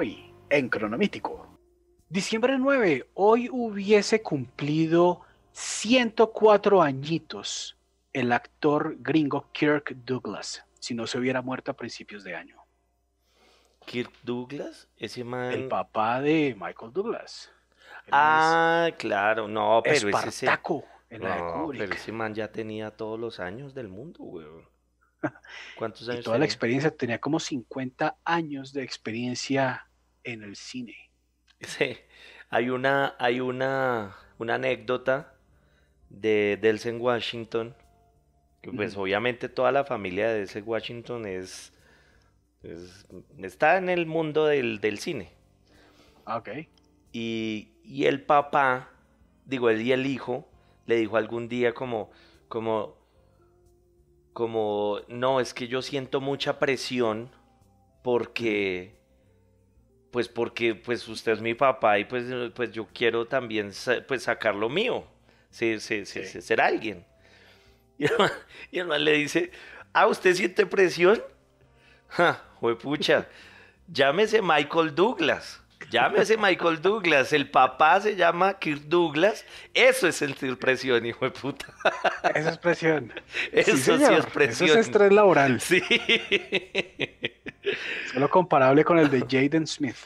hoy en Cronomítico. Diciembre 9, hoy hubiese cumplido 104 añitos el actor gringo Kirk Douglas, si no se hubiera muerto a principios de año. Kirk Douglas, ese man. El papá de Michael Douglas. Él Ah, claro, no, pero ese, ese- Espartaco en la no, pero ese man ya tenía todos los años del mundo, weón. ¿Cuántos Y años toda la experiencia, tenía como 50 años de experiencia en el cine. Sí, hay una, hay una, una anécdota de Denzel Washington, que pues obviamente toda la familia de Denzel Washington es, es- está en el mundo del, del cine. Ah, Ok. Y, y el papá, digo, él y el hijo, le dijo algún día como, como, como, no, es que yo siento mucha presión porque, pues porque, pues usted es mi papá y pues, pues yo quiero también, pues sacar lo mío, sí, sí, sí, Sí. ser alguien. Y el man, y el man le dice, ah, ¿usted siente presión? Ja, juepucha, llámese Michael Douglas. Llámese Michael Douglas. El papá se llama Kirk Douglas. Eso es sentir presión, hijo de puta. Esa es presión. Eso sí, es presión. Eso es estrés laboral. Sí. Solo comparable con el de Jaden Smith.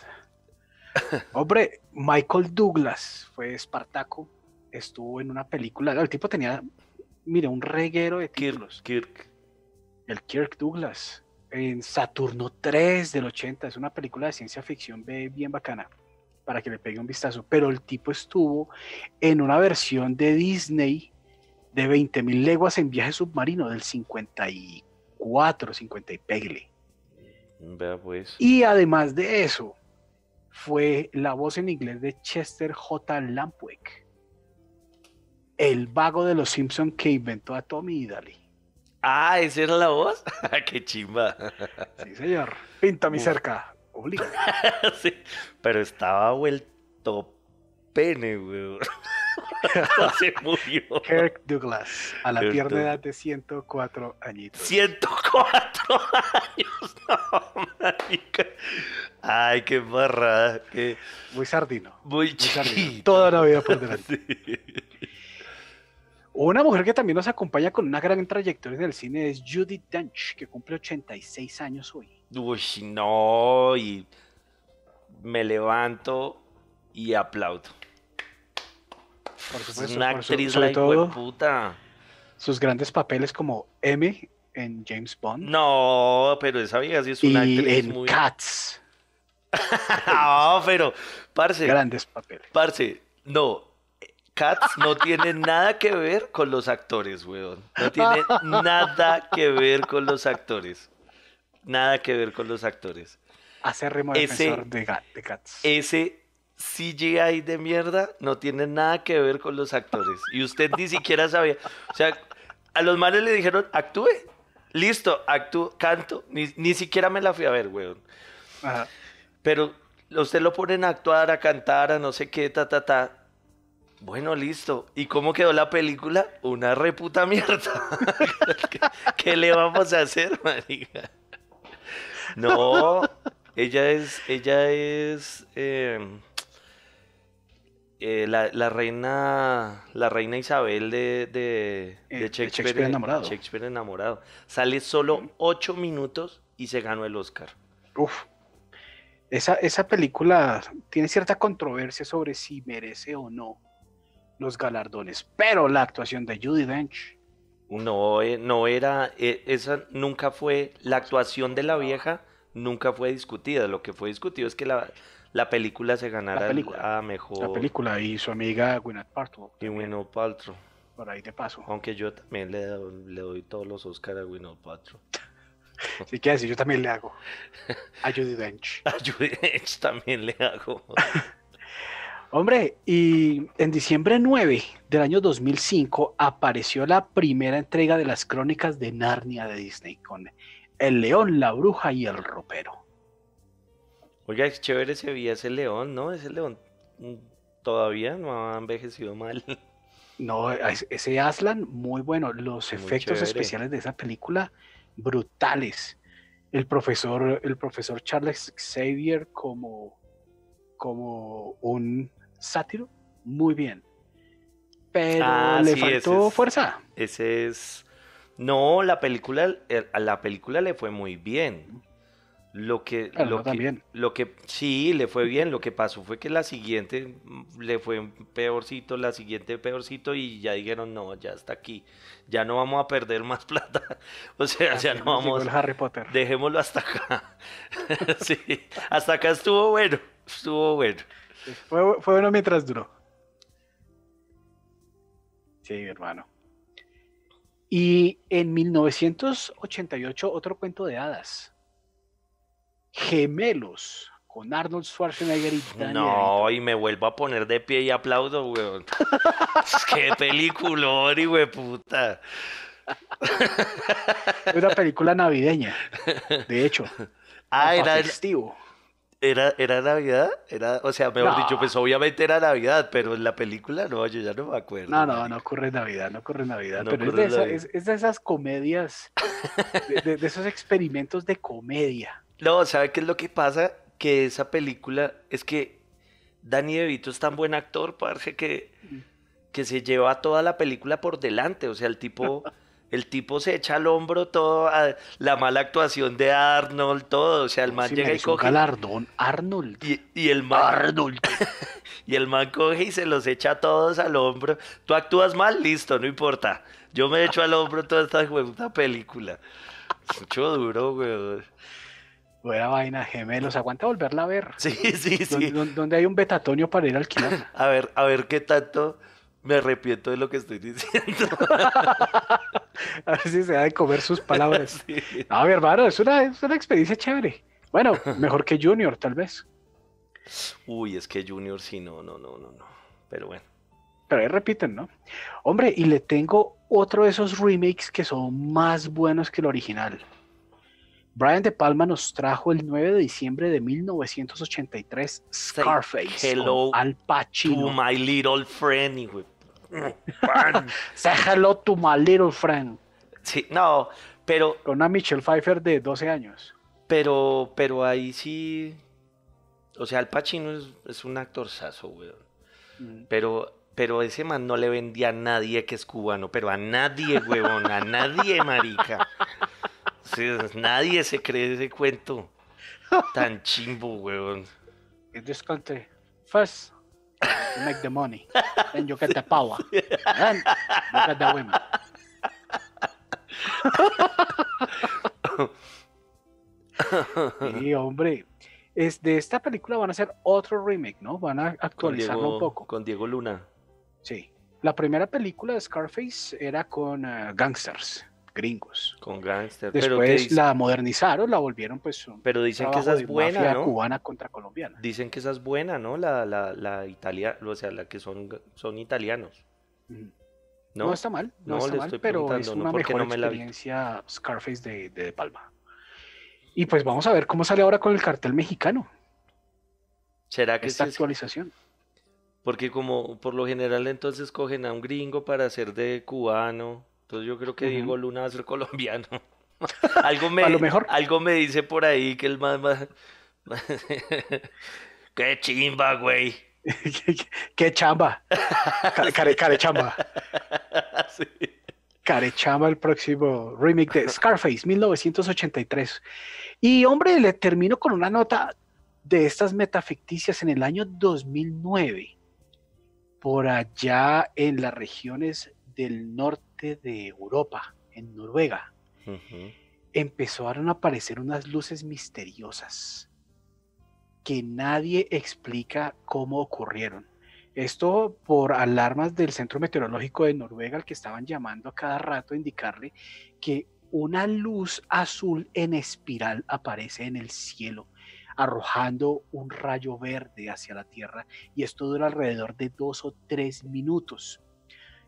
Hombre, Michael Douglas fue Espartaco. Estuvo en una película. El tipo tenía, mire, un reguero de Kirk, títulos. Kirk. El Kirk Douglas. En Saturno 3 del 80. Es una película de ciencia ficción bien bacana. Para que le pegue un vistazo. Pero el tipo estuvo en una versión de Disney de 20.000 leguas en viaje submarino del 54, 50 y pegle. Vea pues. Y además de eso, fue la voz en inglés de Chester J. Lampwick, el vago de los Simpson que inventó a Tommy y Daly. Ah, ¿esa era la voz? Qué chimba. Sí, señor. Pinta mi cerca. Obliga. Sí, Pero estaba vuelto pene, weón. Se murió. Kirk Douglas, a la Kirk tierna edad de 104 añitos. 104 años, no, marica. Ay, qué barrada, qué Muy sardino. muy Muy sardino. Toda la vida por delante. Sí. Una mujer que también nos acompaña con una gran trayectoria en el cine es Judy Dench, que cumple 86 años hoy. Uy, no, y me levanto y aplaudo. Por Es una por su- actriz sobre la todo puta. sus grandes papeles como M en James Bond No, pero esa vieja sí es y una actriz en muy. Cats. No, pero, parce, Grandes papeles. parce, no. Cats no tiene nada que ver con los actores, weón. No tiene nada que ver con los actores. Nada que ver con los actores. Acérrimo Ese- defensor de, de Cats. Ese CGI de mierda no tiene nada que ver con los actores. Y usted ni siquiera sabía. O sea, a los manes le dijeron, actúe. Listo, actúo, canto. Ni, ni siquiera me la fui a ver, weón. Ajá. Pero usted lo ponen a actuar, a cantar, a no sé qué, ta, ta, ta. Bueno, listo. ¿Y cómo quedó la película? Una reputa mierda. ¿Qué, qué le vamos a hacer, marica? No, ella es, ella es eh, eh, la, la reina, la reina Isabel de, de, Eh, de Shakespeare, Shakespeare enamorado. Shakespeare enamorado. Sale solo ocho minutos y se ganó el Oscar. Uf. Esa, esa película tiene cierta controversia sobre si merece o no los galardones, pero la actuación de Judy Dench, No, eh, no era, eh, esa nunca fue, la actuación de la vieja nunca fue discutida. Lo que fue discutido es que la, la película se ganara película. a mejor. la película y su amiga Gwyneth Paltrow, Y Gwyneth Paltrow. por ahí de paso. Aunque yo también le, doy- le doy todos los Oscars a Gwyneth Paltrow. Que así yo también le hago a Judy Dench. A Judy Dench también le hago. Hombre, y en diciembre 9 del año 2005 apareció la primera entrega de las crónicas de Narnia de Disney con El León, la Bruja y el Ropero. Oiga, es chévere ese vi ese león, ¿no? Ese león mm, todavía no ha envejecido mal. No, es- ese Aslan, muy bueno. Los Muy efectos chévere. especiales de esa película, brutales. el profesor, el profesor Charles Xavier como, como un sátiro, muy bien. Pero Ah, le sí, faltó ese es- fuerza. Ese es. No, la película, eh, a la película le fue muy bien. Lo que, Claro, lo no que, también. lo que, sí, le fue bien. Lo que pasó fue que la siguiente mm, le fue peorcito, la siguiente peorcito y ya dijeron, no, ya está aquí. Ya no vamos a perder más plata. O sea, ya no vamos, el Harry Potter. dejémoslo hasta acá. Sí, hasta acá estuvo bueno, estuvo bueno. Fue, fue bueno mientras duró. Sí, hermano. Y en 1988, otro cuento de hadas. Gemelos, con Arnold Schwarzenegger y Danny No, y me vuelvo a poner de pie y aplaudo, weón. Que peliculón, y we puta. Una película navideña, de hecho. Ah, era, festivo. era, era Navidad, era, o sea, mejor No. dicho, pues obviamente era Navidad, pero en la película no, yo ya no me acuerdo. No, no, no ocurre Navidad, no ocurre Navidad, No pero es de, en esa- Navidad. es- es de esas comedias, de, de- de esos experimentos de comedia. No, ¿sabe qué es lo que pasa? Que esa película es que Danny DeVito es tan buen actor, parce, que, que se lleva toda la película por delante. O sea, el tipo, el tipo se echa al hombro todo, a- la mala actuación de Arnold, todo. O sea, el man Sí, llega y un coge. galardón, Arnold. Y, y el man, Arnold. y el man coge y se los echa todos al hombro. Tú actúas mal, listo, no importa. Yo me echo al hombro toda esta película. Mucho duro, weón. Buena vaina, gemelos. Aguanta volverla a ver. Sí, sí, sí. don- Donde hay un betatonio para ir a alquilar. A ver, a ver qué tanto me arrepiento de lo que estoy diciendo. A ver si se da de comer sus palabras. Sí. No, mi hermano, es una, es una experiencia chévere. Bueno, mejor que Junior, tal vez. Uy, es que Junior sí, no, no, no, no, no. Pero bueno. Pero ahí repiten, ¿no? Hombre, y le tengo otro de esos remakes que son más buenos que el original. Brian De Palma nos trajo el 9 de diciembre de 1983 Scarface hello Al To Pacino. my little friend, hijo. Say hello to my little friend. Sí, no, pero, Con una Michelle Pfeiffer de 12 años. pero, pero ahí sí. O sea, Al Pacino es, es un actorzazo, weón. Mm. Pero, pero ese man no le vendía a nadie que es cubano, pero a nadie, huevón, a nadie, marica. Sí, nadie se cree ese cuento tan chimbo, huevón. In this country, first you make the money, then you get the power, then you get the women. Sí, hombre. Es de esta película van a hacer otro remake, ¿no? Van a actualizarlo Diego, un poco. con Diego Luna. Sí. La primera película de Scarface era con eh, gangsters, gringos. Con Gangster. Pero, Después dice- la modernizaron, la volvieron pues un pero dicen que esa es buena, mafia ¿no? cubana contra colombiana. Dicen que esa es buena, ¿no? La, la, la italiana, o sea, la que son, son italianos. ¿No? No, está mal, no, No, está le mal, estoy pero es preguntando, no una porque mejor no me la vi. experiencia Scarface de, de De Palma. Y pues vamos a ver cómo sale ahora con el cartel mexicano, ¿Será que esta es- actualización. Porque como por lo general entonces cogen a un gringo para hacer de cubano. Entonces yo creo que Ujú. Diego Luna va a ser colombiano. algo me, A lo mejor. algo me dice por ahí que el más más... Qué chimba, güey. ¿Qué, qué chamba? Care, care- carechamba. Sí. El próximo remake de Scarface 1983. Y hombre, le termino con una nota de estas metaficticias en el año 2009. Por allá en las regiones del norte de Europa, en Noruega, empezaron a aparecer unas luces misteriosas que nadie explica cómo ocurrieron. Esto por alarmas del Centro Meteorológico de Noruega, al que estaban llamando a cada rato a indicarle que una luz azul en espiral aparece en el cielo, arrojando un rayo verde hacia la Tierra, y esto dura alrededor de dos o tres minutos.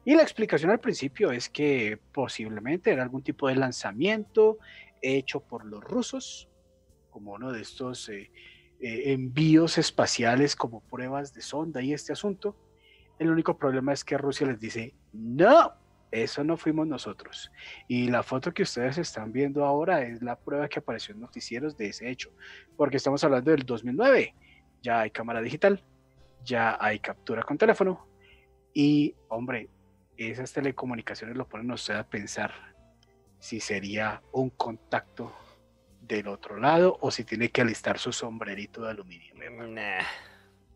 Y la explicación al principio es que posiblemente era algún tipo de lanzamiento hecho por los rusos, como uno de estos eh, eh, envíos espaciales como pruebas de sonda y este asunto. El único problema es que Rusia les dice, no, eso no fuimos nosotros. Y la foto que ustedes están viendo ahora es la prueba que apareció en noticieros de ese hecho, porque estamos hablando del 2009. Ya hay cámara digital, ya hay captura con teléfono y, hombre, esas telecomunicaciones lo ponen a usted a pensar si sería un contacto del otro lado o si tiene que alistar su sombrerito de aluminio. Nah.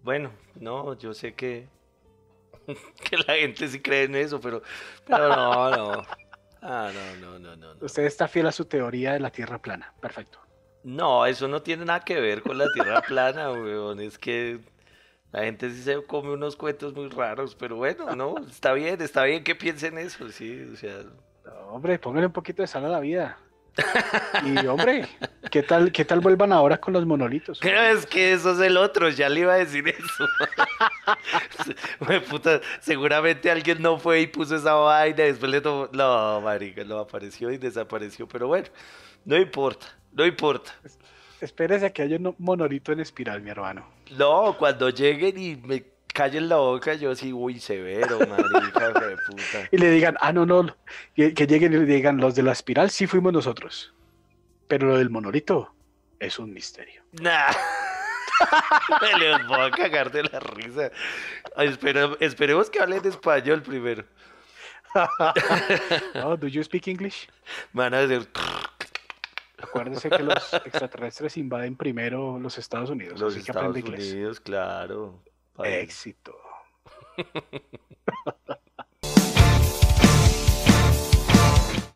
Bueno, no, yo sé que, que la gente sí cree en eso, pero, pero no, no. Ah, no, no, no, no, no. Usted está fiel a su teoría de la Tierra plana. Perfecto. No, eso no tiene nada que ver con la Tierra plana, weón. Es que la gente sí se come unos cuentos muy raros, pero bueno, no, está bien, está bien que piensen eso, sí, o sea. No, hombre, póngale un poquito de sal a la vida. Y hombre, ¿qué tal, qué tal vuelvan ahora con los monolitos? Es que eso es el otro, ya le iba a decir eso. Puta, seguramente alguien no fue y puso esa vaina, después le tomó. No, marica, lo apareció y desapareció, pero bueno, no importa, no importa. Espérese a que haya un monolito en espiral, mi hermano. No, cuando lleguen y me callen la boca, yo sí, uy, severo, marica, de puta. Y le digan, ah, no, no, que, que lleguen y le digan, los de la espiral sí fuimos nosotros. Pero lo del monolito es un misterio. Nah. Me les voy a cagar de la risa. Ay, espera- esperemos que hablen español primero. No, do you speak English? Me van a decir Acuérdese que los extraterrestres invaden primero los Estados Unidos, los así Estados. Unidos, claro. Pa' ver. Éxito.